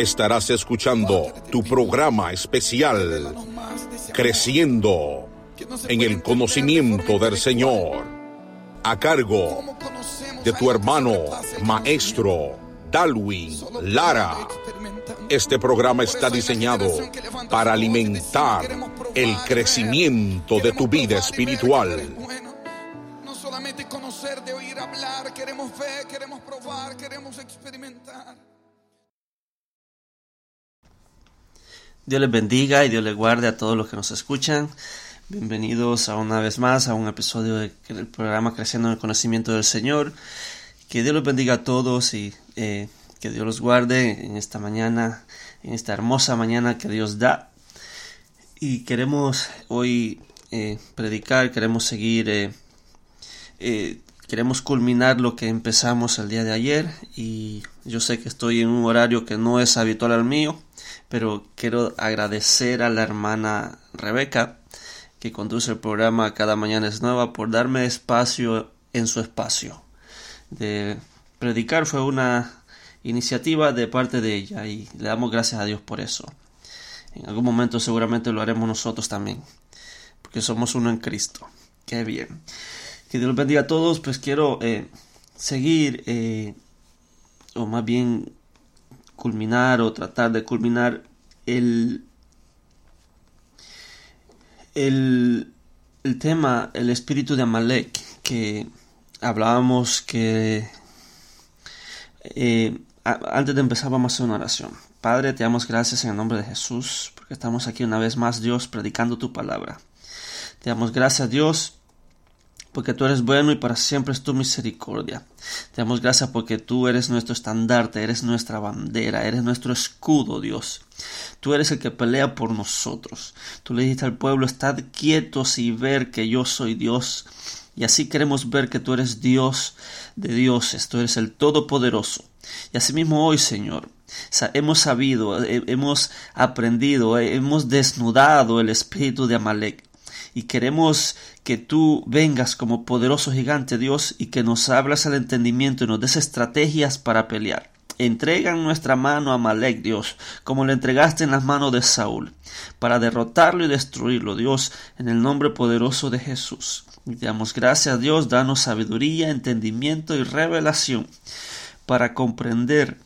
estarás escuchando tu programa especial Creciendo en el conocimiento del Señor, a cargo de tu hermano maestro Dalwin Lara. Este programa está diseñado para alimentar el crecimiento de tu vida espiritual. Solamente conocer, de oír hablar, queremos ver, queremos probar, queremos experimentar. Dios les bendiga y Dios les guarde a todos los que nos escuchan. Bienvenidos a una vez más a un episodio del programa Creciendo en el Conocimiento del Señor. Que Dios los bendiga a todos y eh, que Dios los guarde en esta mañana, en esta hermosa mañana que Dios da. Y queremos hoy eh, predicar, queremos seguir, eh, eh, queremos culminar lo que empezamos el día de ayer. Y yo sé que estoy en un horario que no es habitual al mío pero quiero agradecer a la hermana Rebeca que conduce el programa Cada Mañana es Nueva por darme espacio en su espacio. De predicar fue una iniciativa de parte de ella y le damos gracias a Dios por eso. En algún momento seguramente lo haremos nosotros también, porque somos uno en Cristo. Qué bien. Que Dios bendiga a todos, pues quiero eh, seguir, eh, o más bien culminar o tratar de culminar el, el, el tema, el espíritu de Amalek, que hablábamos que eh, antes de empezar vamos a hacer una oración. Padre, te damos gracias en el nombre de Jesús, porque estamos aquí una vez más, Dios, predicando tu palabra. Te damos gracias, Dios, porque tú eres bueno y para siempre es tu misericordia. Te damos gracias porque tú eres nuestro estandarte, eres nuestra bandera, eres nuestro escudo, Dios. Tú eres el que pelea por nosotros. Tú le dijiste al pueblo, estad quietos y ver que yo soy Dios. Y así queremos ver que tú eres Dios de dioses, tú eres el Todopoderoso. Y asimismo hoy, Señor, hemos sabido, hemos aprendido, hemos desnudado el espíritu de Amalek y queremos que tú vengas como poderoso gigante Dios y que nos hablas al entendimiento y nos des estrategias para pelear. Entrega en nuestra mano a Malek, Dios, como le entregaste en las manos de Saúl, para derrotarlo y destruirlo, Dios, en el nombre poderoso de Jesús. Y damos gracias, Dios, danos sabiduría, entendimiento y revelación para comprender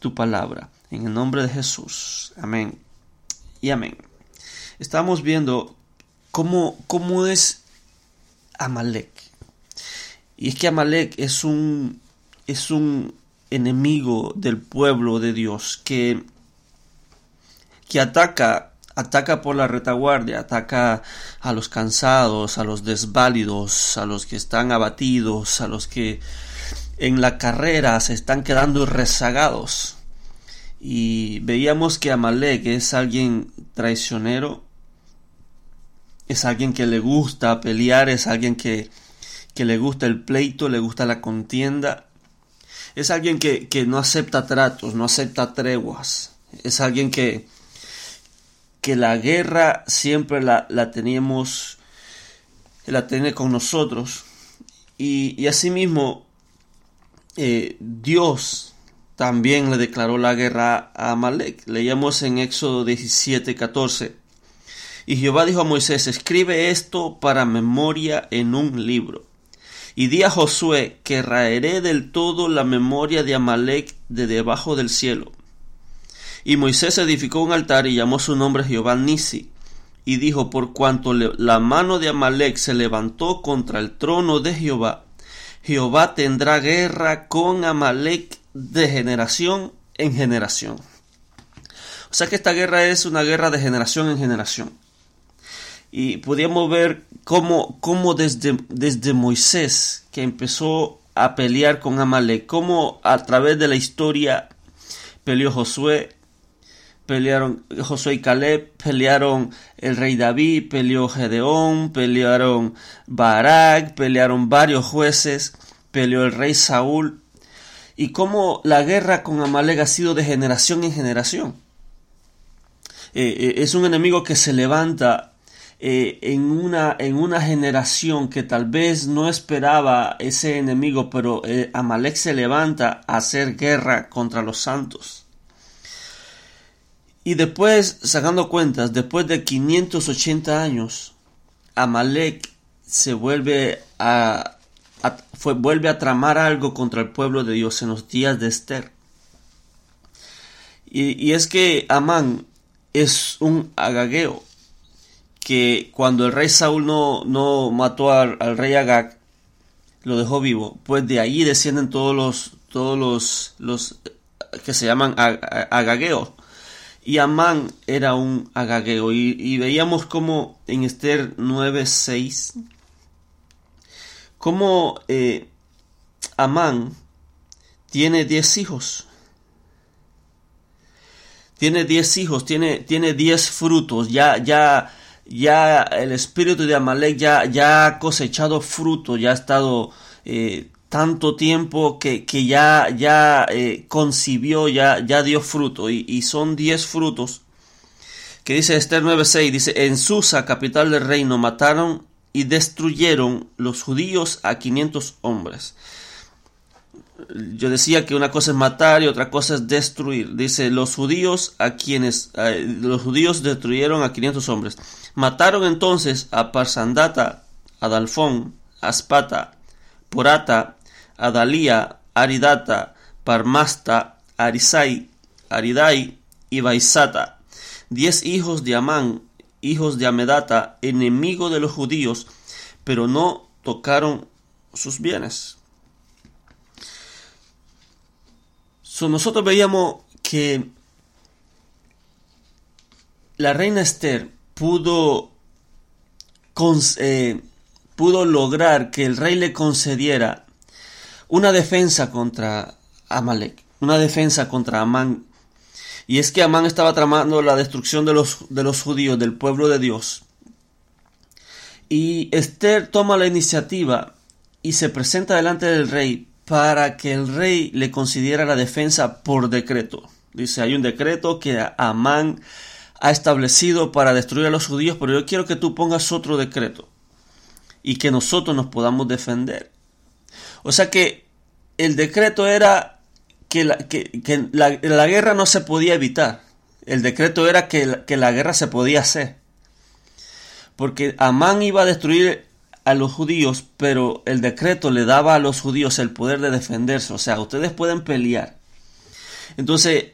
tu palabra. En el nombre de Jesús. Amén. Y amén. Estamos viendo cómo, cómo es Amalek. Y es que Amalek es un, es un enemigo del pueblo de Dios que que ataca, ataca por la retaguardia, ataca a los cansados, a los desválidos, a los que están abatidos, a los que en la carrera se están quedando rezagados. Y veíamos que Amalek es alguien traicionero, es alguien que le gusta pelear, es alguien que, que le gusta el pleito, le gusta la contienda, es alguien que, que no acepta tratos, no acepta treguas, es alguien que, que la guerra siempre la, la teníamos, la tiene con nosotros. Y, y asimismo, eh, Dios también le declaró la guerra a Amalek. Leíamos en Éxodo 17, 14. Y Jehová dijo a Moisés, escribe esto para memoria en un libro. Y di a Josué que raeré del todo la memoria de Amalek de debajo del cielo. Y Moisés edificó un altar y llamó su nombre Jehová Nisi. Y dijo, por cuanto la mano de Amalek se levantó contra el trono de Jehová, Jehová tendrá guerra con Amalek de generación en generación. O sea que esta guerra es una guerra de generación en generación. Y podíamos ver cómo, cómo desde, desde Moisés, que empezó a pelear con Amalek, cómo a través de la historia peleó Josué, pelearon Josué y Caleb, pelearon el rey David, peleó Gedeón, pelearon Barak, pelearon varios jueces, peleó el rey Saúl, y cómo la guerra con Amalek ha sido de generación en generación. Eh, eh, es un enemigo que se levanta eh, en, una, en una generación que tal vez no esperaba ese enemigo, pero Amalek se levanta a hacer guerra contra los santos. Y después, sacando cuentas, después de 580 años, Amalek se vuelve a, fue, vuelve a tramar algo contra el pueblo de Dios en los días de Esther. Y, es que Amán es un agageo que cuando el rey Saúl no, no mató al, rey Agag, lo dejó vivo, pues de ahí descienden todos los, todos los, los que se llaman agageos y Amán era un agageo. Y, veíamos como en Esther 9.6, como eh, Amán tiene 10 hijos. Tiene 10 hijos, tiene, tiene 10 frutos. Ya, ya, ya el espíritu de Amalek ya, ya ha cosechado fruto, ya ha estado eh, tanto tiempo que, que ya, ya eh, concibió, ya, ya dio fruto, y, son diez frutos, que dice Esther 9.6, dice, en Susa, capital del reino, mataron y destruyeron los judíos a 500 hombres. Yo decía que una cosa es matar y otra cosa es destruir. Dice, los judíos a quienes, los judíos destruyeron a 500 hombres. Mataron entonces a Parsandata, a Aspata, Porata, Adalía, Aridata, Parmasta, Arisai, Aridai y Baisata, diez hijos de Amán, hijos de Amedata, enemigo de los judíos, pero no tocaron sus bienes. Nosotros veíamos que la reina Esther pudo, eh, pudo lograr que el rey le concediera una defensa contra Amalek, una defensa contra Amán. Y es que Amán estaba tramando la destrucción de los, de los judíos, del pueblo de Dios. Y Esther toma la iniciativa y se presenta delante del rey para que el rey le concediera la defensa por decreto. Dice, hay un decreto que Amán ha establecido para destruir a los judíos, pero yo quiero que tú pongas otro decreto y que nosotros nos podamos defender. O sea que el decreto era que, la, guerra no se podía evitar. El decreto era que la guerra se podía hacer. Porque Amán iba a destruir a los judíos, pero el decreto le daba a los judíos el poder de defenderse. O sea, ustedes pueden pelear. Entonces,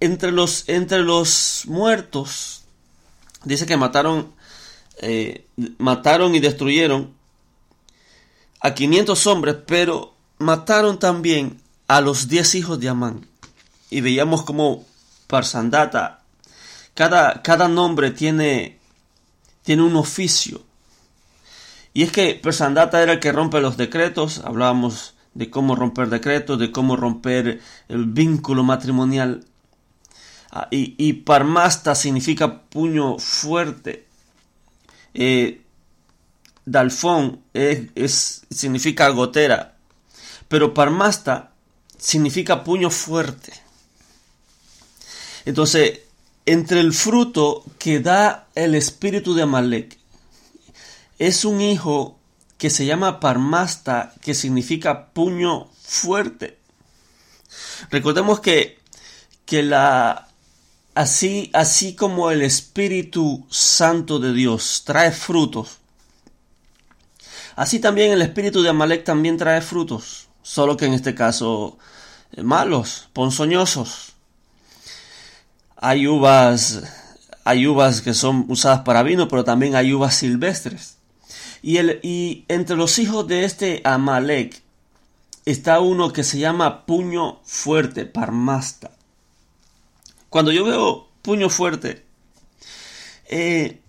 entre los, entre los muertos, dice que mataron, eh, mataron y destruyeron a 500 hombres, pero mataron también a los 10 hijos de Amán. Y veíamos como Parsandata, cada, cada nombre tiene, tiene un oficio. Y es que Persandata era el que rompe los decretos, hablábamos de cómo romper decretos, de cómo romper el vínculo matrimonial. Ah, y, Parmasta significa puño fuerte. Eh, Dalfón es, significa gotera. Pero Parmasta significa puño fuerte. Entonces, entre el fruto que da el espíritu de Amalek es un hijo que se llama Parmasta, que significa puño fuerte. Recordemos que, que la, así, así como el Espíritu Santo de Dios trae frutos, así también el Espíritu de Amalek también trae frutos, solo que en este caso eh, malos, ponzoñosos. Hay uvas, hay uvas que son usadas para vino, pero también hay uvas silvestres. Y, el, y entre los hijos de este Amalek está uno que se llama puño fuerte, parmasta. Cuando yo veo puño fuerte, eh,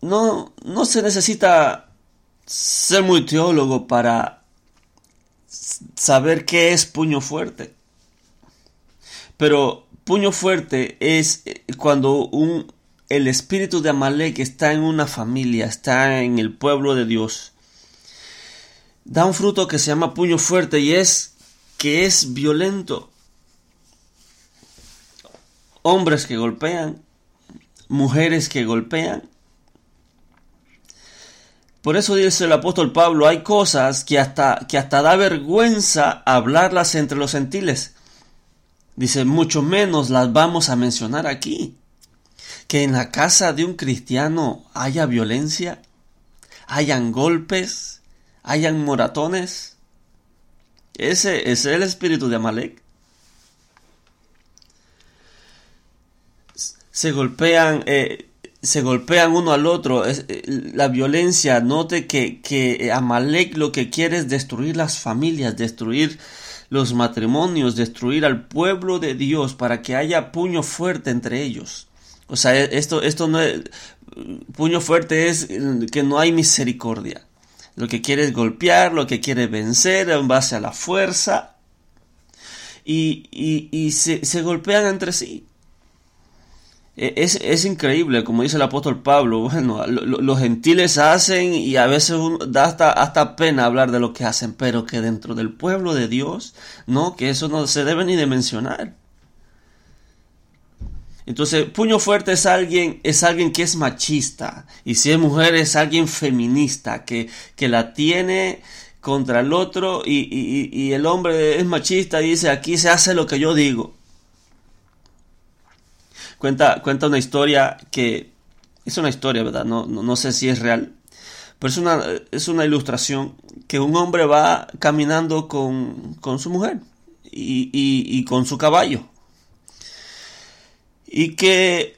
no, no se necesita ser muy teólogo para saber qué es puño fuerte. Pero puño fuerte es cuando un, el espíritu de Amalek está en una familia, está en el pueblo de Dios. Da un fruto que se llama puño fuerte y es que es violento. Hombres que golpean, mujeres que golpean. Por eso dice el apóstol Pablo, hay cosas que hasta, que hasta da vergüenza hablarlas entre los gentiles. Dice, mucho menos las vamos a mencionar aquí. Que en la casa de un cristiano haya violencia, hayan golpes, hayan moratones. Ese, es el espíritu de Amalek. Se golpean, eh, se golpean uno al otro. Eh, la violencia, note que, que Amalek lo que quiere es destruir las familias, destruir los matrimonios, destruir al pueblo de Dios para que haya puño fuerte entre ellos. O sea, e, esto, esto no es, puño fuerte es que no hay misericordia. Lo que quiere es golpear, lo que quiere vencer en base a la fuerza. Y, y, se, se golpean entre sí. E, es, es, increíble, como dice el apóstol Pablo, bueno, los gentiles hacen y a veces da hasta, hasta pena hablar de lo que hacen, pero que dentro del pueblo de Dios, no, que eso no se debe ni de mencionar. Entonces, puño fuerte es alguien, es alguien que es machista, y si es mujer es alguien feminista, que, que la tiene contra el otro y, y, y el hombre es machista y dice aquí se hace lo que yo digo. Cuenta, cuenta una historia que es una historia, ¿verdad? No, no, sé si es real. Pero es una, es una ilustración que un hombre va caminando con, con su mujer y, y, con su caballo. Y que,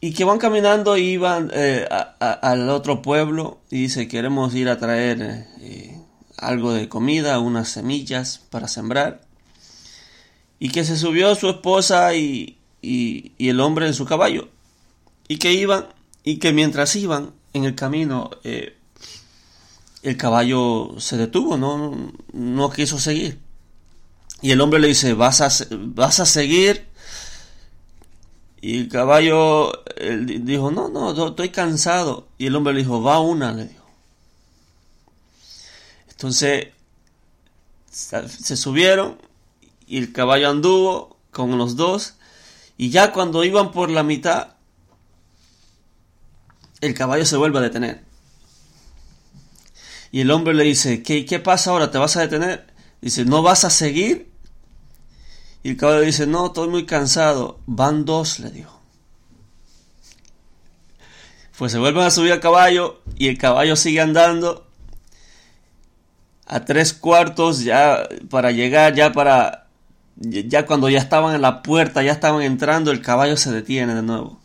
y que van caminando y van eh, al otro pueblo y dice, queremos ir a traer eh, algo de comida, unas semillas para sembrar. Y que se subió su esposa y, y, el hombre en su caballo. Y que iban, y que mientras iban en el camino, eh, el caballo se detuvo, no, no quiso seguir. Y el hombre le dice, ¿vas a, vas a seguir? Y el caballo dijo, no, no, estoy cansado. Y el hombre le dijo, va una, le dijo. Entonces se subieron y el caballo anduvo con los dos y ya cuando iban por la mitad, el caballo se vuelve a detener. Y el hombre le dice, ¿qué, qué pasa ahora? ¿Te vas a detener? Dice, ¿no vas a seguir? Y el caballo dice, no, estoy muy cansado. Van dos, le dijo. Pues se vuelven a subir al caballo y el caballo sigue andando a tres cuartos ya para llegar, ya para ya cuando ya estaban en la puerta, ya estaban entrando, el caballo se detiene de nuevo.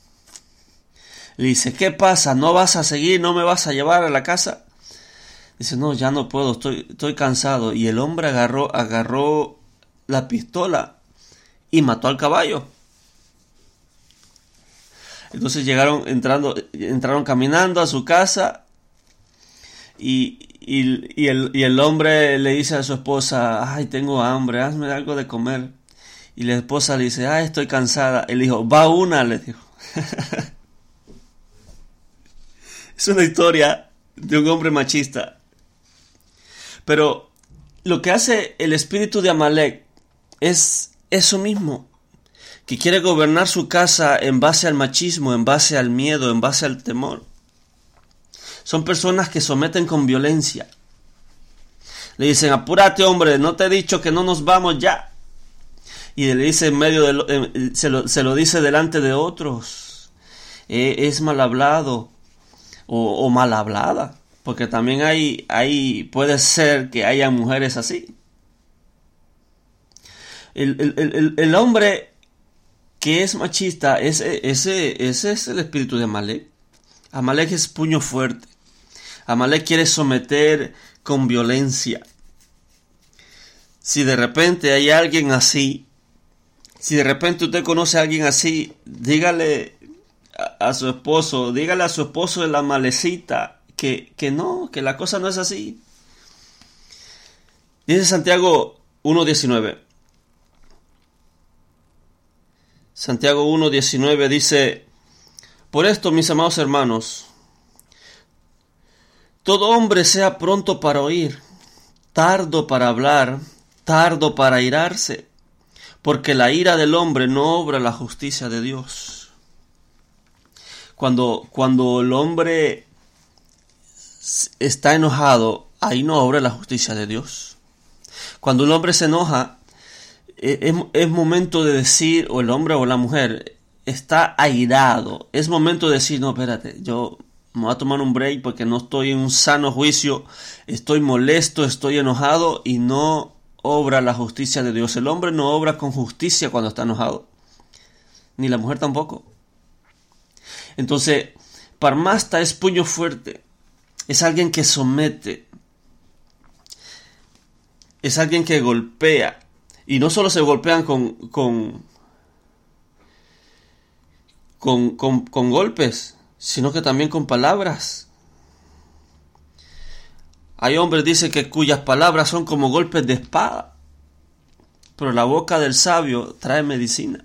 Le dice, ¿qué pasa? ¿No vas a seguir? ¿No me vas a llevar a la casa? Dice, no, ya no puedo, estoy, estoy cansado. Y el hombre agarró, agarró la pistola y mató al caballo. Entonces llegaron entrando, entraron caminando a su casa y, y, el, y el hombre le dice a su esposa, ay, tengo hambre, hazme algo de comer. Y la esposa le dice, ay, estoy cansada. Él dijo, va una, le dijo. es una historia de un hombre machista. Pero lo que hace el espíritu de Amalek es eso mismo, que quiere gobernar su casa en base al machismo, en base al miedo, en base al temor. Son personas que someten con violencia. Le dicen, apúrate hombre, no te he dicho que no nos vamos ya. Y le dice en medio de se, lo, dice delante de otros. E, es mal hablado o, o, mal hablada. Porque también hay, hay, puede ser que haya mujeres así. El, hombre que es machista, ese, ese, ese es el espíritu de Amalek. Amalek es puño fuerte. Amalek quiere someter con violencia. Si de repente hay alguien así, si de repente usted conoce a alguien así, dígale a, su esposo, dígale a su esposo de la malecita que, que no, que la cosa no es así. Dice Santiago 1.19. Santiago 1.19 dice, por esto, mis amados hermanos, todo hombre sea pronto para oír, tardo para hablar, tardo para irarse, porque la ira del hombre no obra la justicia de Dios. Cuando, cuando el hombre está enojado, ahí no obra la justicia de Dios. Cuando un hombre se enoja, es, es, momento de decir, o el hombre o la mujer está airado. Es momento de decir, no, espérate, yo me voy a tomar un break porque no estoy en un sano juicio, estoy molesto, estoy enojado y no obra la justicia de Dios. El hombre no obra con justicia cuando está enojado, ni la mujer tampoco. Entonces, Parmasta es puño fuerte, es alguien que somete, es alguien que golpea, y no solo se golpean con, con, con, golpes, sino que también con palabras. Hay hombres, dice que cuyas palabras son como golpes de espada, pero la boca del sabio trae medicina.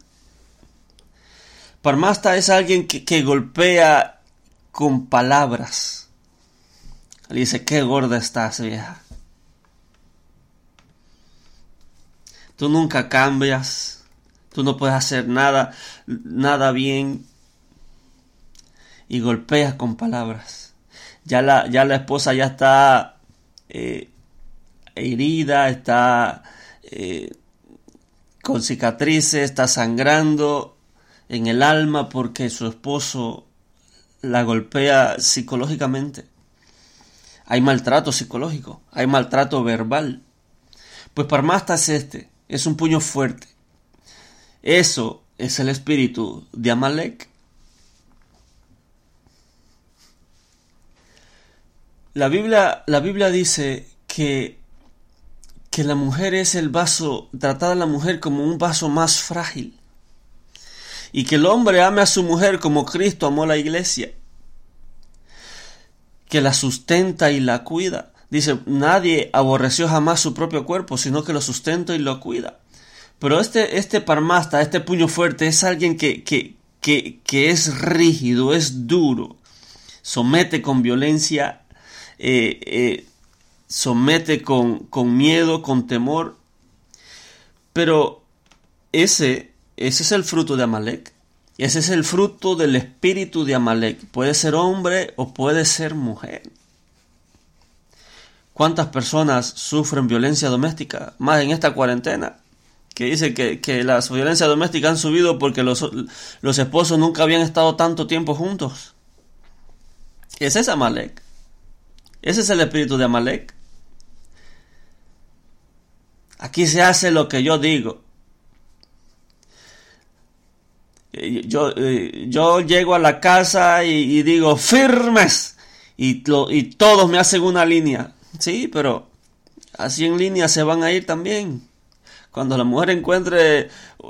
Parmasta es alguien que, que golpea con palabras. Dice, qué gorda estás, vieja. Tú nunca cambias. Tú no puedes hacer nada, nada bien. Y golpeas con palabras. Ya la, ya la esposa ya está eh, herida, está eh, con cicatrices, está sangrando en el alma porque su esposo la golpea psicológicamente. Hay maltrato psicológico, hay maltrato verbal. Pues Parmasta es este es un puño fuerte. Eso es el espíritu de Amalek. La Biblia, la Biblia dice que, que la mujer es el vaso, tratada a la mujer como un vaso más frágil. Y que el hombre ame a su mujer como Cristo amó a la iglesia. Que la sustenta y la cuida. Dice, nadie aborreció jamás su propio cuerpo, sino que lo sustenta y lo cuida. Pero este, este parmasta, este puño fuerte, es alguien que, que, que, que es rígido, es duro, somete con violencia, eh, eh, somete con, con miedo, con temor. Pero ese, ese es el fruto de Amalek. Ese es el fruto del espíritu de Amalek. Puede ser hombre o puede ser mujer. ¿Cuántas personas sufren violencia doméstica? Más en esta cuarentena. Que dice que, que las violencias domésticas han subido porque los, los esposos nunca habían estado tanto tiempo juntos. Ese es Amalek. Ese es el espíritu de Amalek. Aquí se hace lo que yo digo. Eh, yo, eh, yo llego a la casa y, digo firmes y, y todos me hacen una línea. Sí, pero así en línea se van a ir también. Cuando la mujer encuentre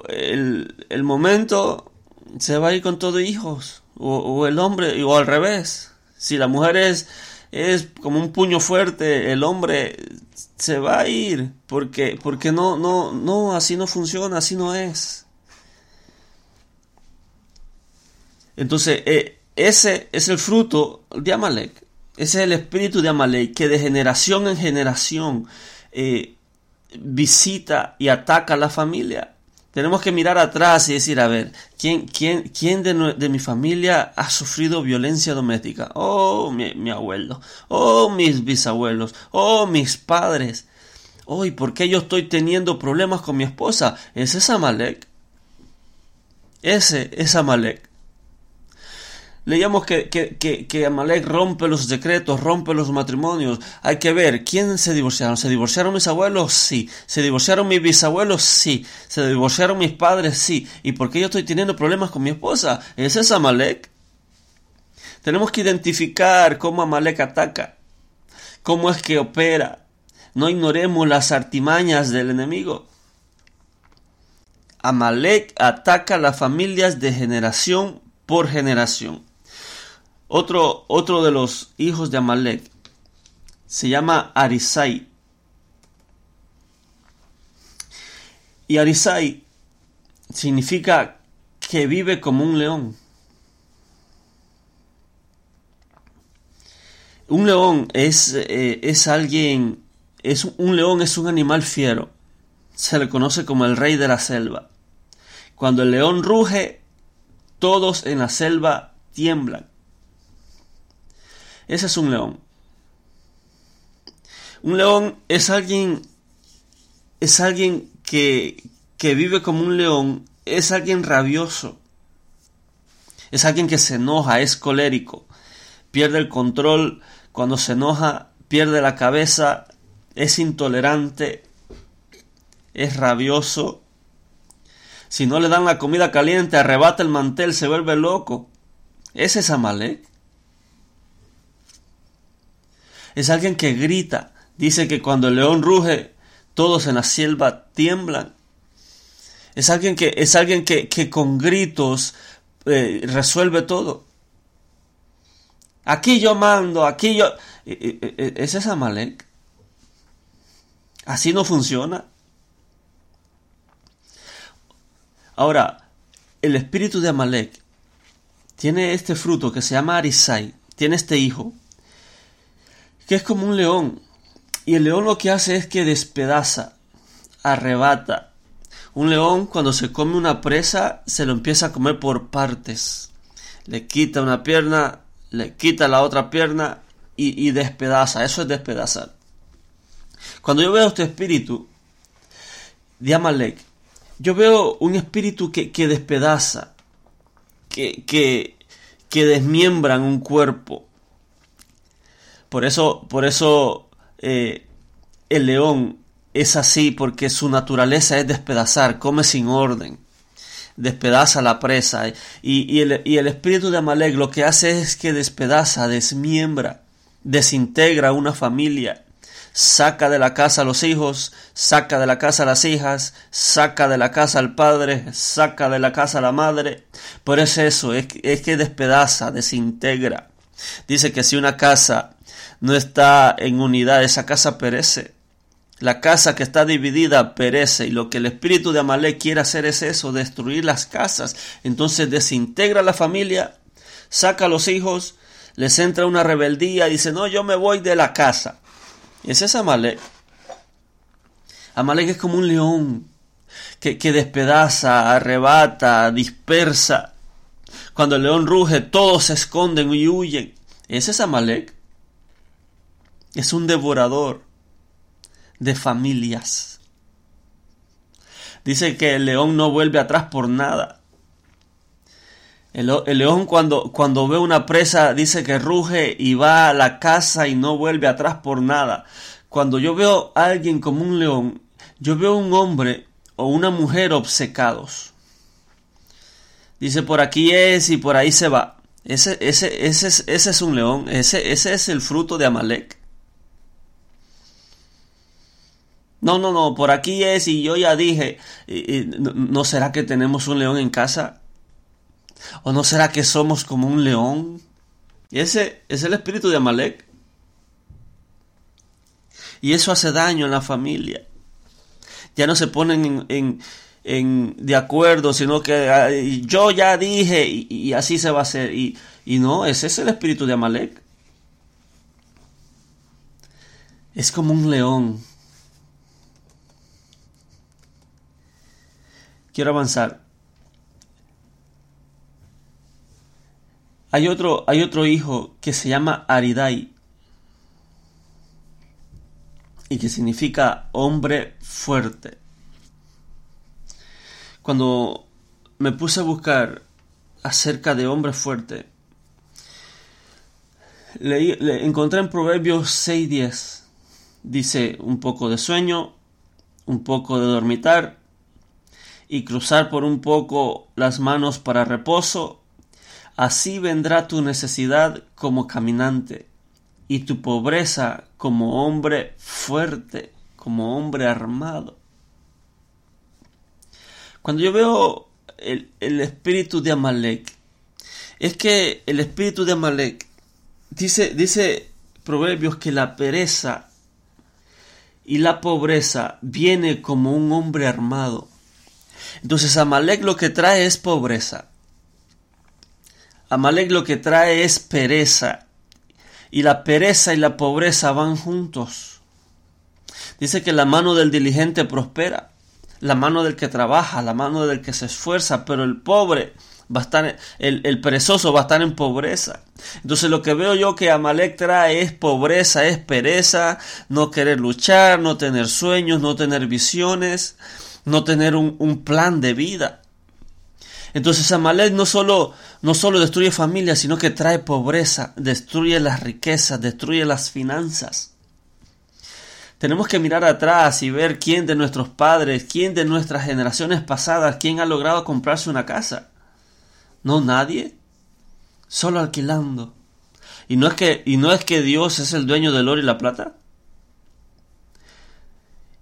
el, el momento, se va a ir con todos hijos. o, el hombre, o al revés. Si la mujer es, es como un puño fuerte, el hombre se va a ir porque, porque no, no, no, así no funciona, así no es. Entonces, eh, ese es el fruto de Amalek. Ese es el espíritu de Amalek que de generación en generación eh, visita y ataca a la familia. Tenemos que mirar atrás y decir, a ver, ¿quién, quién, quién de, mi familia ha sufrido violencia doméstica? Oh, mi, abuelo. Oh, mis bisabuelos. Oh, mis padres. Oh, ¿y por qué yo estoy teniendo problemas con mi esposa? Ese es Amalek. Ese es Amalek. Leíamos que, que, que, Amalek rompe los decretos, rompe los matrimonios. Hay que ver, ¿quién se divorciaron? ¿Se divorciaron mis abuelos? Sí. ¿Se divorciaron mis bisabuelos? Sí. ¿Se divorciaron mis padres? Sí. ¿Y por qué yo estoy teniendo problemas con mi esposa? ¿Ese es Amalek? Tenemos que identificar cómo Amalek ataca, cómo es que opera. No ignoremos las artimañas del enemigo. Amalek ataca a las familias de generación por generación. Otro, otro de los hijos de Amalek se llama Arisai. Y Arisai significa que vive como un león. Un león es, eh, es alguien, es un león es un animal fiero. Se le conoce como el rey de la selva. Cuando el león ruge, todos en la selva tiemblan. Ese es un león. Un león es alguien, es alguien que, que vive como un león, es alguien rabioso, es alguien que se enoja, es colérico, pierde el control, cuando se enoja, pierde la cabeza, es intolerante, es rabioso. Si no le dan la comida caliente, arrebata el mantel, se vuelve loco. Ese es Amalek es alguien que grita. Dice que cuando el león ruge, todos en la selva tiemblan. Es alguien que, es alguien que, con gritos eh, resuelve todo. Aquí yo mando, aquí yo... ¿Es esa Amalek? Así no funciona. Ahora, el espíritu de Amalek tiene este fruto que se llama Arisai, tiene este hijo, que es como un león. Y el león lo que hace es que despedaza, arrebata. Un león cuando se come una presa se lo empieza a comer por partes. Le quita una pierna, le quita la otra pierna y, despedaza. Eso es despedazar. Cuando yo veo este espíritu de Amalek, yo veo un espíritu que, despedaza, que, que, que un cuerpo, por eso, por eso eh, el león es así, porque su naturaleza es despedazar, come sin orden, despedaza la presa. Y, el, espíritu de Amalek lo que hace es que despedaza, desmiembra, desintegra una familia, saca de la casa a los hijos, saca de la casa a las hijas, saca de la casa al padre, saca de la casa a la madre. Por eso eso, es, es que despedaza, desintegra. Dice que si una casa no está en unidad, esa casa perece. La casa que está dividida perece y lo que el espíritu de Amalek quiere hacer es eso, destruir las casas. Entonces desintegra la familia, saca a los hijos, les entra una rebeldía dice, no, yo me voy de la casa. Ese es Amalek. Amalek es como un león que, que despedaza, arrebata, dispersa. Cuando el león ruge, todos se esconden y huyen. Ese es Amalek es un devorador de familias. Dice que el león no vuelve atrás por nada. El, león cuando, cuando ve una presa dice que ruge y va a la casa y no vuelve atrás por nada. Cuando yo veo a alguien como un león, yo veo un hombre o una mujer obcecados. Dice por aquí es y por ahí se va. Ese, ese, ese, ese es un león, ese, ese es el fruto de Amalek. No, no, no, por aquí es y yo ya dije, ¿no será que tenemos un león en casa? ¿O no será que somos como un león? Y ese es el espíritu de Amalek. Y eso hace daño en la familia. Ya no se ponen en, de acuerdo, sino que yo ya dije y, así se va a hacer. Y, y no, ese es el espíritu de Amalek. Es como un león. Quiero avanzar. Hay otro, hay otro hijo que se llama Aridai y que significa hombre fuerte. Cuando me puse a buscar acerca de hombre fuerte, le, encontré en Proverbios 6:10. Dice un poco de sueño, un poco de dormitar y cruzar por un poco las manos para reposo Así vendrá tu necesidad como caminante y tu pobreza como hombre fuerte, como hombre armado. Cuando yo veo el, espíritu de Amalek, es que el espíritu de Amalek dice, dice Proverbios que la pereza y la pobreza viene como un hombre armado. Entonces Amalek lo que trae es pobreza. Amalek lo que trae es pereza. Y la pereza y la pobreza van juntos. Dice que la mano del diligente prospera, la mano del que trabaja, la mano del que se esfuerza, pero el pobre va a estar, el, el perezoso va a estar en pobreza. Entonces lo que veo yo que Amalek trae es pobreza, es pereza, no querer luchar, no tener sueños, no tener visiones, no tener un, un plan de vida. Entonces Amalek no solo, no solo destruye familias, sino que trae pobreza, destruye las riquezas, destruye las finanzas. Tenemos que mirar atrás y ver quién de nuestros padres, quién de nuestras generaciones pasadas, quién ha logrado comprarse una casa. No nadie, solo alquilando. Y no es que, y no es que Dios es el dueño del oro y la plata.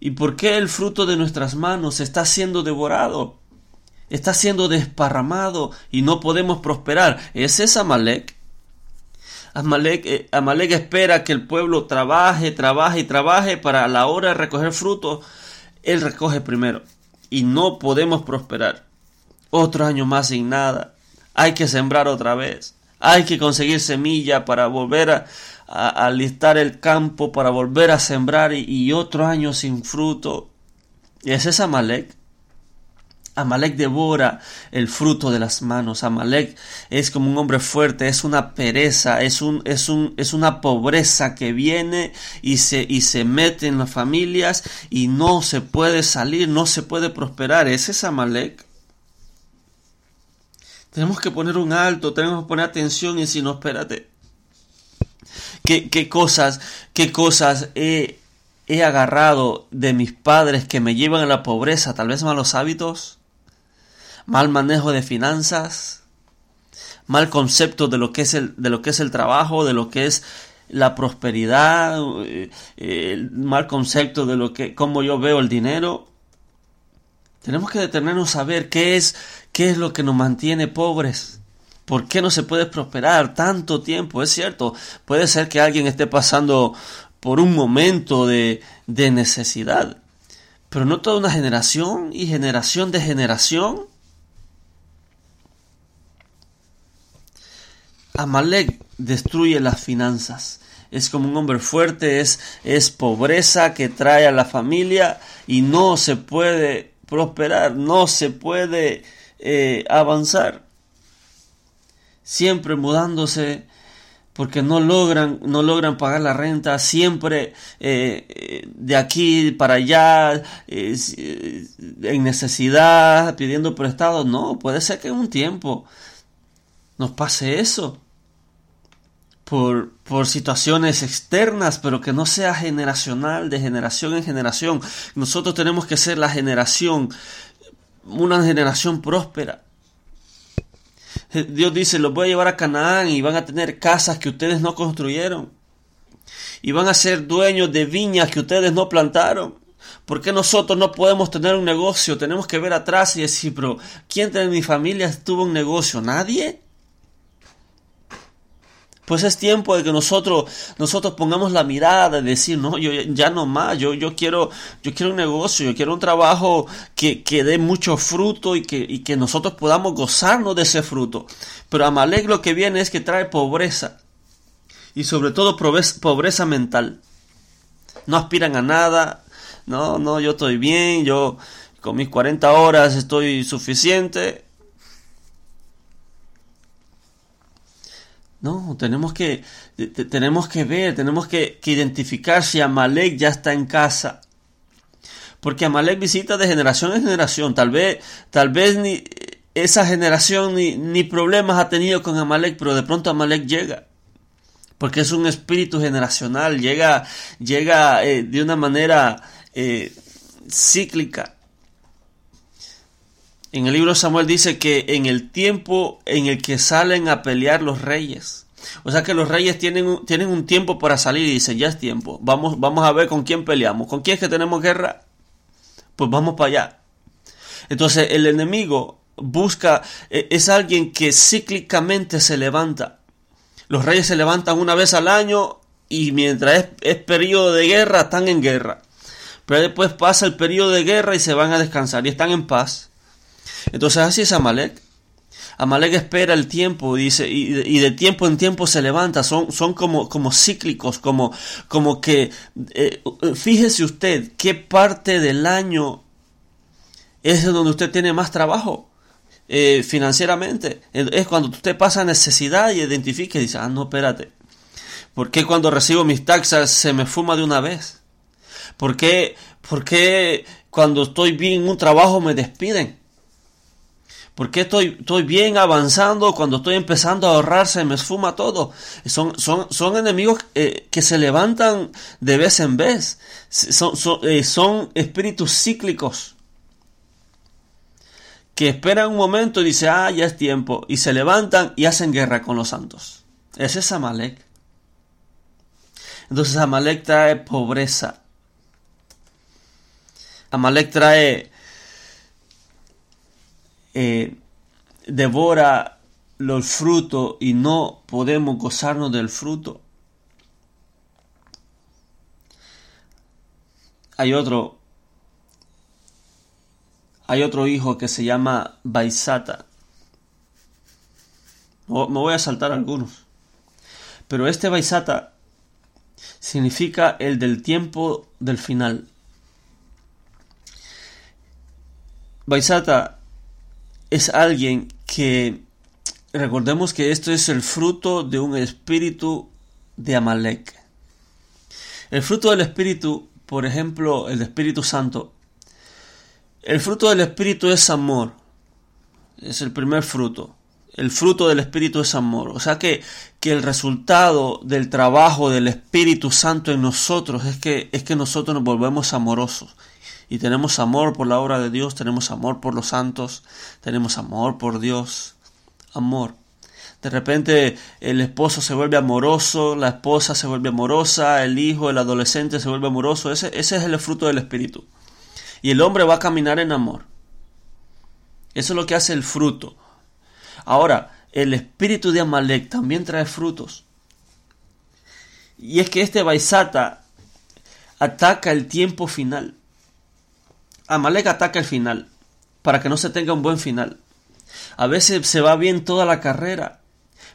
¿Y por qué el fruto de nuestras manos está siendo devorado? está siendo desparramado y no podemos prosperar. Ese es Amalek. Amalek, eh, Amalek espera que el pueblo trabaje, trabaje y trabaje para a la hora de recoger frutos. Él recoge primero y no podemos prosperar. Otro año más sin nada. Hay que sembrar otra vez. Hay que conseguir semilla para volver a, alistar el campo, para volver a sembrar y, y otro año sin fruto. Ese es Amalek. Amalek devora el fruto de las manos. Amalek es como un hombre fuerte, es una pereza, es, un, es, un, es una pobreza que viene y se, y se mete en las familias y no se puede salir, no se puede prosperar. Ese es Amalek. Tenemos que poner un alto, tenemos que poner atención y decir, no, espérate. ¿Qué, cosas, qué cosas he, he agarrado de mis padres que me llevan a la pobreza? Tal vez malos hábitos mal manejo de finanzas, mal concepto de lo que es el, de lo que es el trabajo, de lo que es la prosperidad, eh, mal concepto de lo que, cómo yo veo el dinero. Tenemos que detenernos a ver qué es, qué es lo que nos mantiene pobres. ¿Por qué no se puede prosperar tanto tiempo? Es cierto, puede ser que alguien esté pasando por un momento de, de necesidad, pero no toda una generación y generación de generación Amalek destruye las finanzas. Es como un hombre fuerte, es, es pobreza que trae a la familia y no se puede prosperar, no se puede eh, avanzar. Siempre mudándose porque no logran, no logran pagar la renta, siempre eh, de aquí para allá, en necesidad, pidiendo prestado. No, puede ser que en un tiempo nos pase eso por, por situaciones externas, pero que no sea generacional, de generación en generación. Nosotros tenemos que ser la generación, una generación próspera. Dios dice, los voy a llevar a Canaán y van a tener casas que ustedes no construyeron. Y van a ser dueños de viñas que ustedes no plantaron. ¿Por qué nosotros no podemos tener un negocio? Tenemos que ver atrás y decir, pero ¿quién de mi familia tuvo un negocio? ¿Nadie? Pues es tiempo de que nosotros, nosotros pongamos la mirada de decir, no, yo ya no más, yo, yo quiero, yo quiero un negocio, yo quiero un trabajo que, que dé mucho fruto y que, que nosotros podamos gozarnos de ese fruto. Pero Amalek lo que viene es que trae pobreza. Y sobre todo pobreza, pobreza mental. No aspiran a nada. No, no, yo estoy bien, yo con mis 40 horas estoy suficiente. No, tenemos que, tenemos que ver, tenemos que, identificar si Amalek ya está en casa. Porque Amalek visita de generación en generación. Tal vez, tal vez ni esa generación ni, ni problemas ha tenido con Amalek, pero de pronto Amalek llega. Porque es un espíritu generacional, llega, llega eh, de una manera eh, cíclica. En el libro Samuel dice que en el tiempo en el que salen a pelear los reyes, o sea que los reyes tienen un, tienen un tiempo para salir y dicen, ya es tiempo, vamos, vamos a ver con quién peleamos, con quién es que tenemos guerra, pues vamos para allá. Entonces el enemigo busca, e, es alguien que cíclicamente se levanta. Los reyes se levantan una vez al año y mientras es, es periodo de guerra están en guerra. Pero después pasa el periodo de guerra y se van a descansar y están en paz. Entonces así es Amalek. Amalek espera el tiempo dice, y, de tiempo en tiempo se levanta. Son, son como, como cíclicos, como, como que eh, fíjese usted qué parte del año es donde usted tiene más trabajo. Eh, financieramente es cuando usted pasa necesidad y identifica y dice ah no espérate ¿por qué cuando recibo mis taxas se me fuma de una vez? ¿por qué, por qué cuando estoy bien en un trabajo me despiden? Porque estoy, estoy bien avanzando cuando estoy empezando a ahorrar se me esfuma todo? Son, son, son enemigos eh, que se levantan de vez en vez. Son, eh, son, espíritus cíclicos que esperan un momento y dicen, ah, ya es tiempo, y se levantan y hacen guerra con los santos. Ese es Amalek. Entonces Amalek trae pobreza. Amalek trae eh, devora los frutos y no podemos gozarnos del fruto. Hay otro, hay otro hijo que se llama Baisata. Me voy a saltar algunos. Pero este Baisata significa el del tiempo del final. Baisata es alguien que, recordemos que esto es el fruto de un espíritu de Amalek. El fruto del espíritu, por ejemplo, el Espíritu Santo, el fruto del espíritu es amor. Es el primer fruto. El fruto del Espíritu es amor. O sea que, que, el resultado del trabajo del Espíritu Santo en nosotros es que, es que nosotros nos volvemos amorosos y tenemos amor por la obra de Dios, tenemos amor por los santos, tenemos amor por Dios, amor. De repente el esposo se vuelve amoroso, la esposa se vuelve amorosa, el hijo, el adolescente se vuelve amoroso. Ese, ese es el fruto del Espíritu. Y el hombre va a caminar en amor. Eso es lo que hace el fruto. Ahora, el espíritu de Amalek también trae frutos. Y es que este Baisata ataca el tiempo final. Amalek ataca el final, para que no se tenga un buen final. A veces se va bien toda la carrera,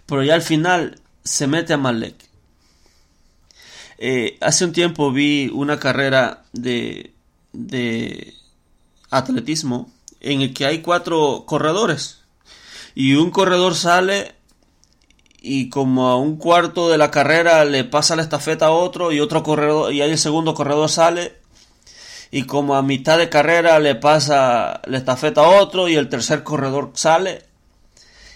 pero ya al final se mete Amalek. Eh, hace un tiempo vi una carrera de, de atletismo en el que hay cuatro corredores y un corredor sale y como a un cuarto de la carrera le pasa la estafeta a otro y otro corredor y ahí el segundo corredor sale y como a mitad de carrera le pasa la estafeta a otro y el tercer corredor sale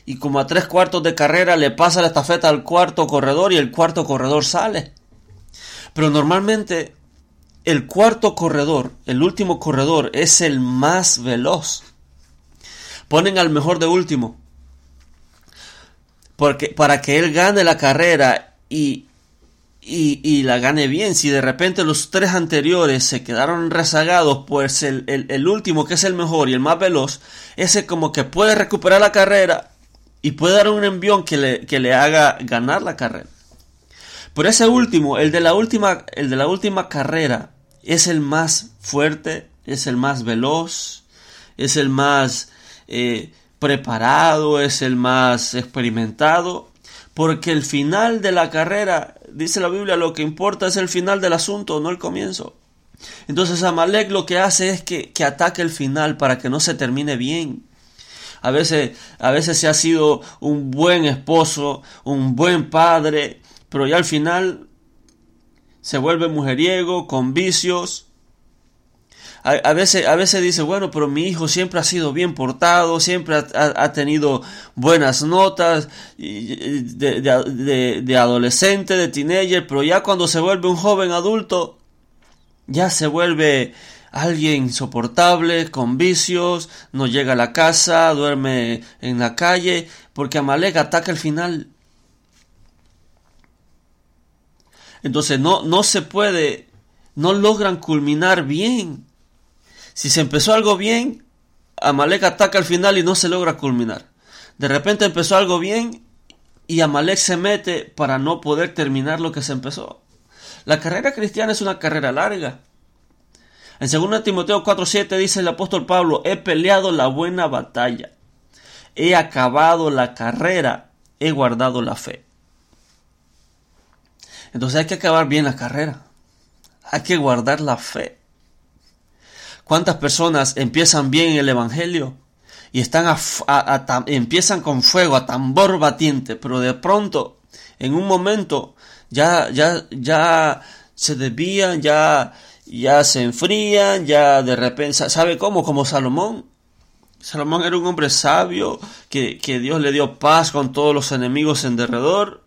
y como a tres cuartos de carrera le pasa la estafeta al cuarto corredor y el cuarto corredor sale. Pero normalmente el cuarto corredor, el último corredor, es el más veloz. Ponen al mejor de último. Porque, para que él gane la carrera y y, la gane bien. Si de repente los tres anteriores se quedaron rezagados, pues el, el, último, que es el mejor y el más veloz, ese como que puede recuperar la carrera y puede dar un envión que le, que le haga ganar la carrera. Pero ese último, el de la última, el de la última carrera, es el más fuerte, es el más veloz, es el más eh, preparado, es el más experimentado, porque el final de la carrera, dice la Biblia, lo que importa es el final del asunto, no el comienzo. Entonces Amalek lo que hace es que, que ataque el final para que no se termine bien. A veces, a veces se ha sido un buen esposo, un buen padre, pero ya al final se vuelve mujeriego, con vicios. A, veces, a veces dice, bueno, pero mi hijo siempre ha sido bien portado, siempre ha, tenido buenas notas de, de, de, adolescente, de teenager, pero ya cuando se vuelve un joven adulto, ya se vuelve alguien insoportable, con vicios, no llega a la casa, duerme en la calle, porque Amalek ataca al final Entonces no, no se puede, no logran culminar bien. Si se empezó algo bien, Amalek ataca al final y no se logra culminar. De repente empezó algo bien y Amalek se mete para no poder terminar lo que se empezó. La carrera cristiana es una carrera larga. En 2 Timoteo 4:7 dice el apóstol Pablo, he peleado la buena batalla, he acabado la carrera, he guardado la fe. Entonces hay que acabar bien la carrera. Hay que guardar la fe. ¿Cuántas personas empiezan bien el Evangelio y están empiezan con fuego a tambor batiente, pero de pronto, en un momento, ya, ya, ya se desvían, ya, ya se enfrían, ya de repente, ¿sabe cómo? Como Salomón. Salomón era un hombre sabio, que, que Dios le dio paz con todos los enemigos en derredor,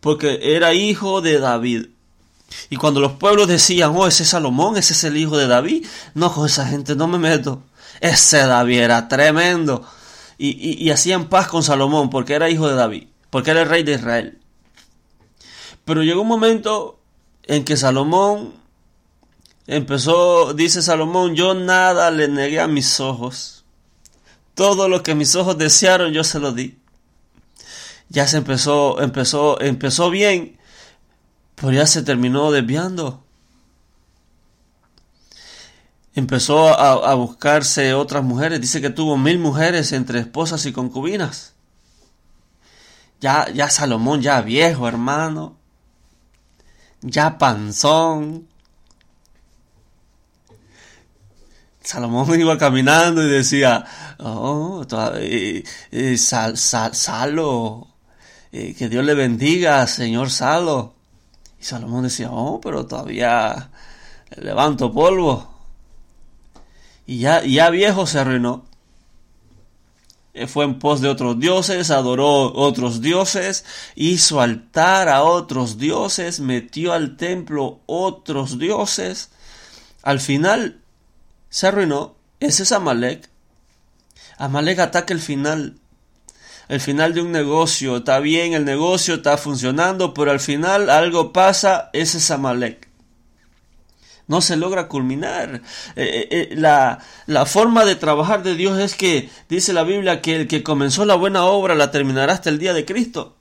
porque era hijo de David. Y cuando los pueblos decían, oh, ese es Salomón, ese es el hijo de David, no, con esa gente no me meto. Ese David era tremendo. Y, hacían paz con Salomón porque era hijo de David, porque era el rey de Israel. Pero llegó un momento en que Salomón empezó, dice Salomón, yo nada le negué a mis ojos. Todo lo que mis ojos desearon yo se lo di ya se empezó, empezó, empezó bien, pero ya se terminó desviando. Empezó a, buscarse otras mujeres. Dice que tuvo mil mujeres entre esposas y concubinas. Ya, ya Salomón, ya viejo, hermano. Ya panzón. Salomón iba caminando y decía, oh, eh, eh, sal, sal, salo, eh, que Dios le bendiga, señor Salo. Salomón decía, oh, pero todavía levanto polvo. Y ya, ya viejo se arruinó. Eh, fue en pos de otros dioses, adoró otros dioses, hizo altar a otros dioses, metió al templo otros dioses. Al final se arruinó. Ese es Amalek. Amalek ataca el final el final de un negocio. Está bien, el negocio está funcionando, pero al final algo pasa, ese es. No se logra culminar. Eh, eh, eh, la, la forma de trabajar de Dios es que, dice la Biblia, que el que comenzó la buena obra la terminará hasta el día de Cristo.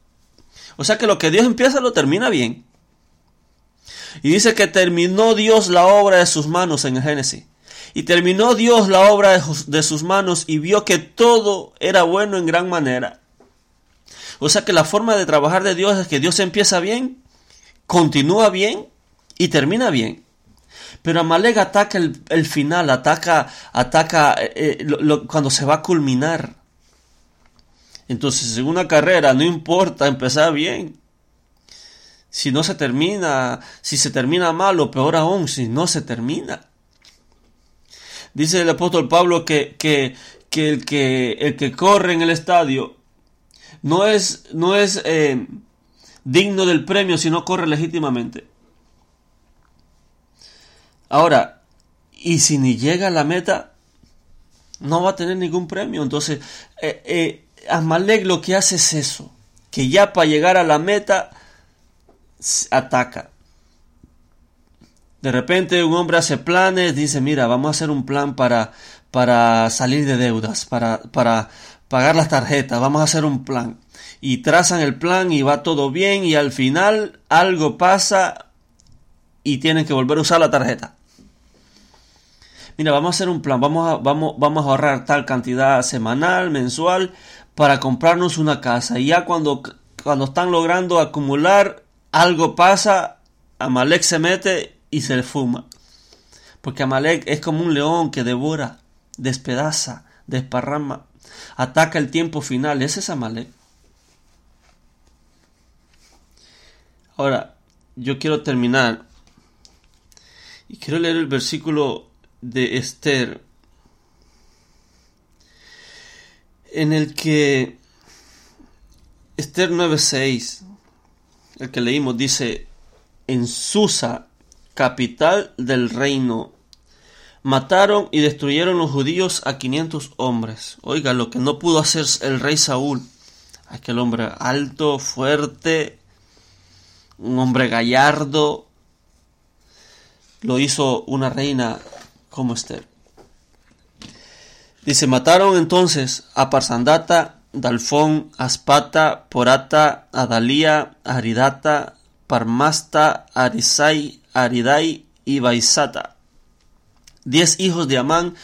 O sea que lo que Dios empieza lo termina bien. Y dice que terminó Dios la obra de sus manos en el Génesis. Y terminó Dios la obra de sus manos y vio que todo era bueno en gran manera. O sea que la forma de trabajar de Dios es que Dios empieza bien, continúa bien y termina bien. Pero Amalek ataca el, final, ataca, ataca eh, eh, cuando se va a culminar. Entonces, en una carrera no importa empezar bien. Si no se termina, si se termina mal o peor aún, si no se termina. Dice el apóstol Pablo que, que, el, que el que corre en el estadio no es, no es eh, digno del premio si no corre legítimamente. Ahora, y si ni llega a la meta, no va a tener ningún premio. Entonces, eh, eh, Amalek lo que hace es eso, que ya para llegar a la meta ataca. De repente un hombre hace planes, dice, mira, vamos a hacer un plan para, para salir de deudas, para, para pagar las tarjetas, vamos a hacer un plan. Y trazan el plan y va todo bien y al final algo pasa y tienen que volver a usar la tarjeta. Mira, vamos a hacer un plan, vamos a, vamos, vamos a ahorrar tal cantidad semanal, mensual, para comprarnos una casa. Y ya cuando, cuando están logrando acumular, algo pasa, Amalek se mete y se fuma. Porque Amalek es como un león que devora, despedaza, desparrama, ataca el tiempo final. Ese es Amalek. Ahora, yo quiero terminar y quiero leer el versículo de Esther en el que Esther 9:6, el que leímos, dice, en Susa, capital del reino, mataron y destruyeron los judíos a 500 hombres. Oiga, lo que no pudo hacer el rey Saúl, aquel hombre alto, fuerte, un hombre gallardo, lo hizo una reina como Esther. Dice, mataron entonces a Parsandata, Dalfón, Aspata, Porata, Adalía, Aridata, Parmasta, Arisai, Aridai y Baisata. Diez hijos de Amán,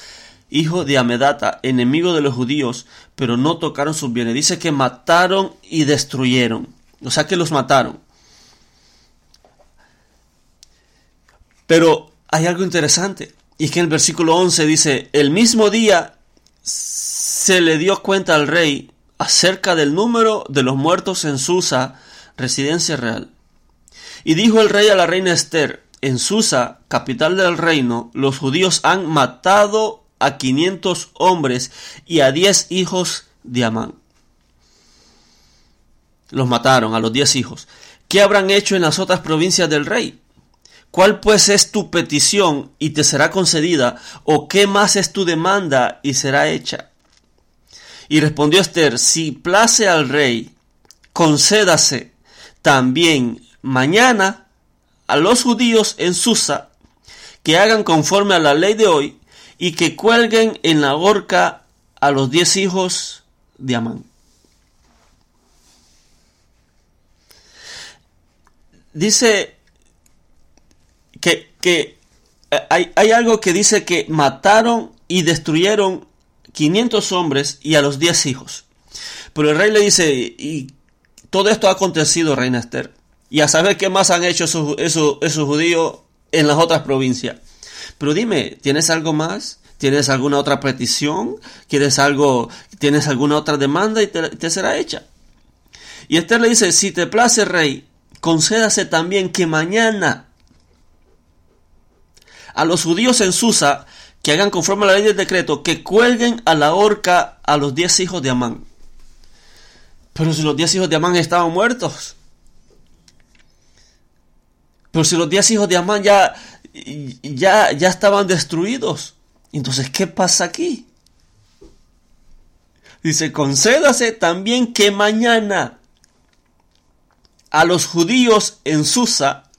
hijo de Amedata, enemigo de los judíos, pero no tocaron sus bienes. Dice que mataron y destruyeron. O sea que los mataron. Pero hay algo interesante. Y es que en el versículo 11 dice, el mismo día se le dio cuenta al rey acerca del número de los muertos en Susa, residencia real. Y dijo el rey a la reina Esther, en Susa, capital del reino, los judíos han matado a 500 hombres y a 10 hijos de Amán. Los mataron a los 10 hijos. ¿Qué habrán hecho en las otras provincias del rey? ¿Cuál pues es tu petición y te será concedida? ¿O qué más es tu demanda y será hecha? Y respondió Esther, si place al rey, concédase también mañana a los judíos en Susa que hagan conforme a la ley de hoy y que cuelguen en la horca a los diez hijos de Amán. Dice que, que eh, hay, hay, algo que dice que mataron y destruyeron 500 hombres y a los 10 hijos. Pero el rey le dice, y todo esto ha acontecido, reina Esther. Y a saber qué más han hecho esos, esos, esos judíos en las otras provincias. Pero dime, ¿tienes algo más? ¿Tienes alguna otra petición? ¿Quieres algo? ¿Tienes alguna otra demanda y te, será hecha? Y Esther le dice, si te place, rey, concédase también que mañana a los judíos en Susa que hagan conforme a la ley del decreto, que cuelguen a la horca a los diez hijos de Amán. Pero si los diez hijos de Amán estaban muertos. Pero si los diez hijos de Amán ya, ya, ya estaban destruidos. Entonces, ¿qué pasa aquí? Dice, concédase también que mañana a los judíos en Susa,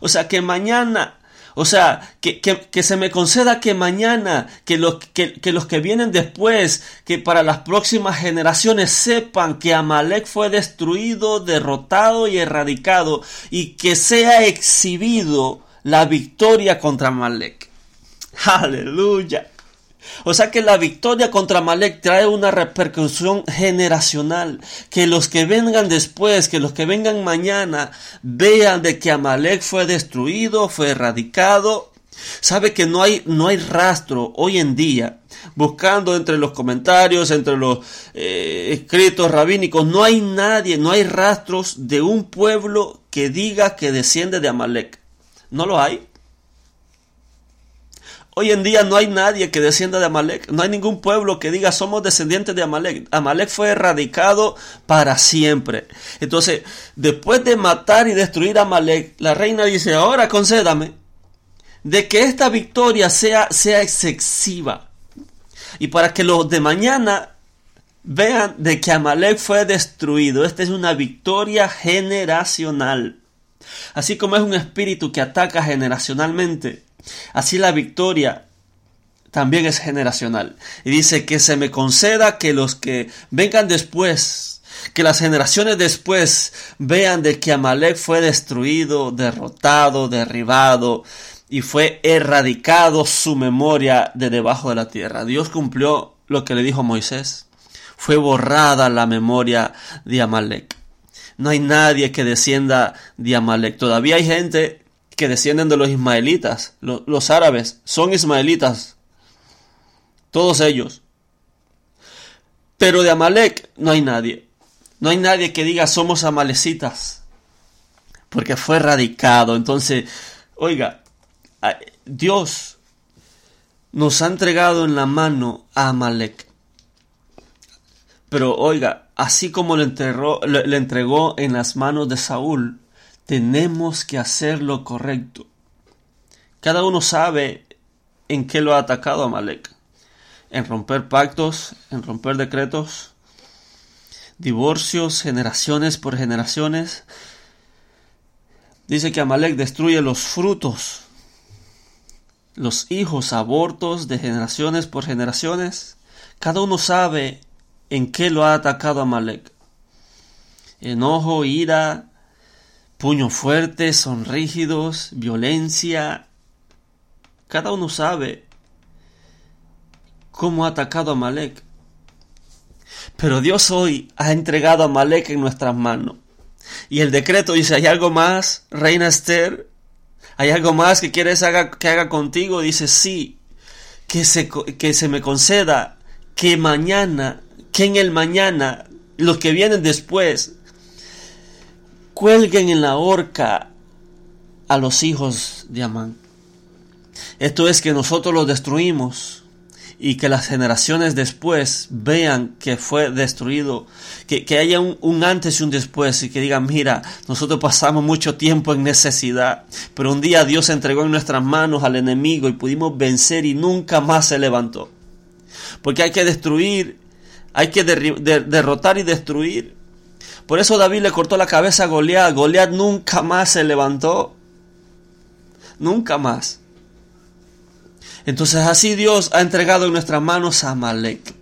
o sea, que mañana o sea, que, que, se me conceda que mañana, que los que, que los que vienen después, que para las próximas generaciones sepan que Amalek fue destruido, derrotado y erradicado, y que sea exhibido la victoria contra Amalek. Aleluya. O sea que la victoria contra Malek trae una repercusión generacional. Que los que vengan después, que los que vengan mañana, vean de que Amalek fue destruido, fue erradicado. Sabe que no hay, no hay rastro hoy en día, buscando entre los comentarios, entre los eh, escritos rabínicos, no hay nadie, no hay rastros de un pueblo que diga que desciende de Amalek. No lo hay. Hoy en día no hay nadie que descienda de Amalek, no hay ningún pueblo que diga somos descendientes de Amalek. Amalek fue erradicado para siempre. Entonces, después de matar y destruir a Amalek, la reina dice, ahora concédame de que esta victoria sea, sea excesiva. Y para que los de mañana vean de que Amalek fue destruido. Esta es una victoria generacional. Así como es un espíritu que ataca generacionalmente, así la victoria también es generacional. Y dice que se me conceda que los que vengan después, que las generaciones después vean de que Amalek fue destruido, derrotado, derribado y fue erradicado su memoria de debajo de la tierra. Dios cumplió lo que le dijo Moisés. Fue borrada la memoria de Amalek. No hay nadie que descienda de Amalek. Todavía hay gente que descienden de los ismaelitas. Los, árabes son ismaelitas, todos ellos. Pero de Amalek no hay nadie. No hay nadie que diga somos amalecitas. Porque fue erradicado. Entonces, oiga, Dios nos ha entregado en la mano a Amalek. Pero oiga, así como le, le, entregó en las manos de Saúl, tenemos que hacer lo correcto. Cada uno sabe en qué lo ha atacado Amalek en romper pactos, en romper decretos, divorcios, generaciones por generaciones. Dice que Amalek destruye los frutos, los hijos, abortos de generaciones por generaciones. Cada uno sabe en qué lo ha atacado Amalek. Enojo, ira, puño fuerte, son rígidos, violencia. Cada uno sabe cómo ha atacado a Malek. Pero Dios hoy ha entregado a Malek en nuestras manos. Y el decreto dice, ¿hay algo más, reina Esther? ¿Hay algo más que quieres haga, que haga contigo? Dice, sí, que se, que se me conceda que mañana, que en el mañana, los que vienen después, cuelguen en la horca a los hijos de Amán. Esto es que nosotros los destruimos y que las generaciones después vean que fue destruido, que, haya un, antes y un después y que digan, mira, nosotros pasamos mucho tiempo en necesidad, pero un día Dios entregó en nuestras manos al enemigo y pudimos vencer y nunca más se levantó. Porque hay que destruir, hay que derrotar y destruir. Por eso David le cortó la cabeza a Goliat. Goliat nunca más se levantó. Nunca más. Entonces así Dios ha entregado en nuestras manos a Amalek.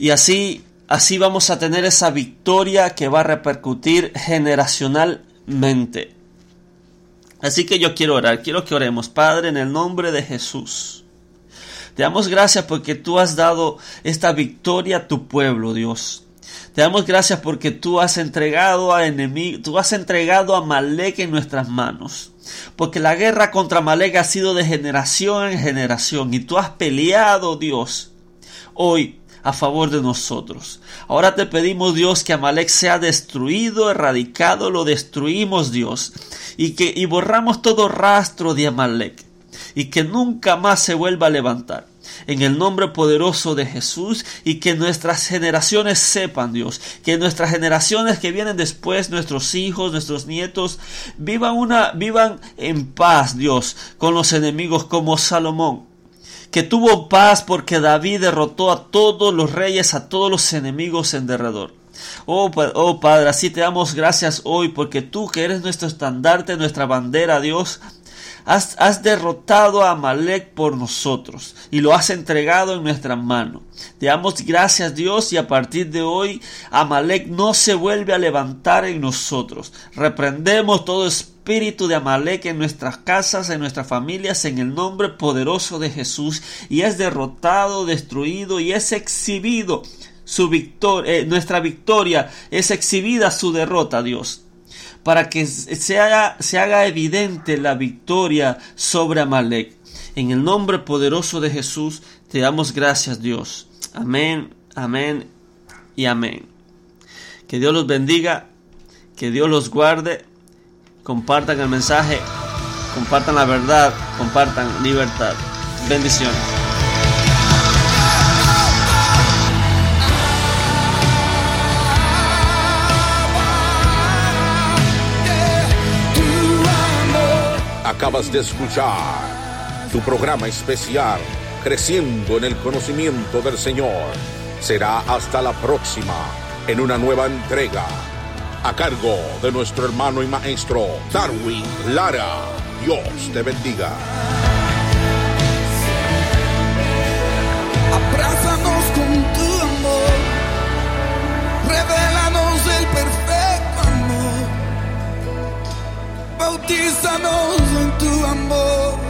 Y así, así vamos a tener esa victoria que va a repercutir generacionalmente. Así que yo quiero orar, quiero que oremos, Padre, en el nombre de Jesús. Te damos gracias porque tú has dado esta victoria a tu pueblo, Dios. Te damos gracias porque tú has entregado a enemigo, tú has entregado a Malek en nuestras manos. Porque la guerra contra Malek ha sido de generación en generación y tú has peleado, Dios, hoy a favor de nosotros. Ahora te pedimos, Dios, que Amalek sea destruido, erradicado, lo destruimos, Dios, y que y borramos todo rastro de Amalek y que nunca más se vuelva a levantar en el nombre poderoso de Jesús y que nuestras generaciones sepan, Dios, que nuestras generaciones que vienen después, nuestros hijos, nuestros nietos, vivan una, vivan en paz, Dios, con los enemigos como Salomón que tuvo paz porque David derrotó a todos los reyes, a todos los enemigos en derredor. Oh, oh, Padre, así te damos gracias hoy porque tú que eres nuestro estandarte, nuestra bandera, Dios, Has, derrotado a Amalek por nosotros y lo has entregado en nuestra mano. Te damos gracias Dios y a partir de hoy Amalek no se vuelve a levantar en nosotros. Reprendemos todo espíritu de Amalek en nuestras casas, en nuestras familias, en el nombre poderoso de Jesús y es derrotado, destruido y es exhibido su victoria, eh, nuestra victoria es exhibida su derrota, Dios para que se haga, se haga evidente la victoria sobre Amalek. En el nombre poderoso de Jesús te damos gracias Dios. Amén, amén y amén. Que Dios los bendiga, que Dios los guarde. Compartan el mensaje, compartan la verdad, compartan libertad. Bendiciones. De escuchar tu programa especial Creciendo en el conocimiento del Señor. Será hasta la próxima en una nueva entrega a cargo de nuestro hermano y maestro Darwin Lara. Dios te bendiga. Bautízanos en tu amor.